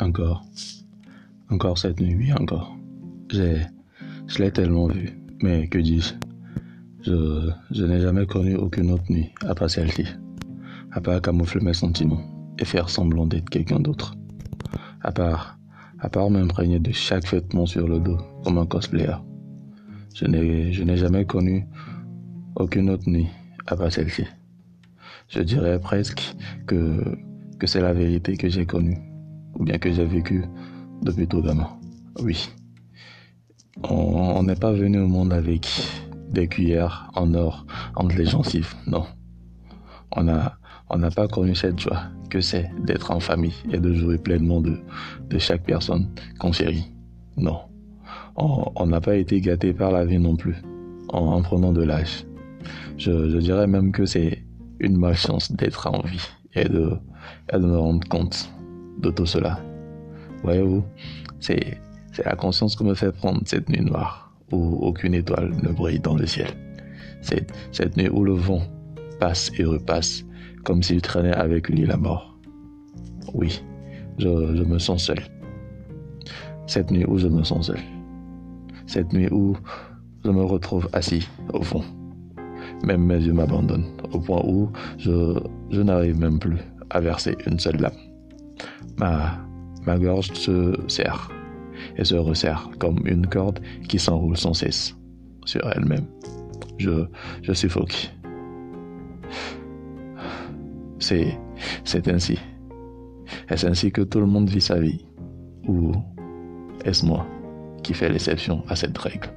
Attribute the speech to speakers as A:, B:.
A: Encore. Encore cette nuit, oui, encore. Je l'ai tellement vu. Mais que dis-je? Je, je n'ai jamais connu aucune autre nuit à part celle-ci. À part camoufler mes sentiments et faire semblant d'être quelqu'un d'autre. À part, à part m'imprégner de chaque vêtement sur le dos comme un cosplayer. Je n'ai, je n'ai jamais connu aucune autre nuit à part celle-ci. Je dirais presque que, que c'est la vérité que j'ai connue, ou bien que j'ai vécue depuis tout gamin. Oui. On n'est pas venu au monde avec des cuillères en or entre les gencives, non. On a, on n'a pas connu cette joie que c'est d'être en famille et de jouer pleinement de, de chaque personne qu'on chérit. Non. On n'a pas été gâté par la vie non plus, en, prenant de l'âge. Je, je dirais même que c'est une malchance d'être en vie et de, et de me rendre compte de tout cela. Voyez-vous, c'est, la conscience que me fait prendre cette nuit noire où aucune étoile ne brille dans le ciel. Cette, cette nuit où le vent passe et repasse comme s'il traînait avec lui la mort. Oui, je, je me sens seul. Cette nuit où je me sens seul. Cette nuit où je me retrouve assis au fond. Même mes yeux m'abandonnent au point où je, je n'arrive même plus à verser une seule lame. Ma, gorge se serre et se resserre comme une corde qui s'enroule sans cesse sur elle-même. Je, je suffoque. C'est, c'est ainsi. Est-ce ainsi que tout le monde vit sa vie? Ou est-ce moi qui fais l'exception à cette règle?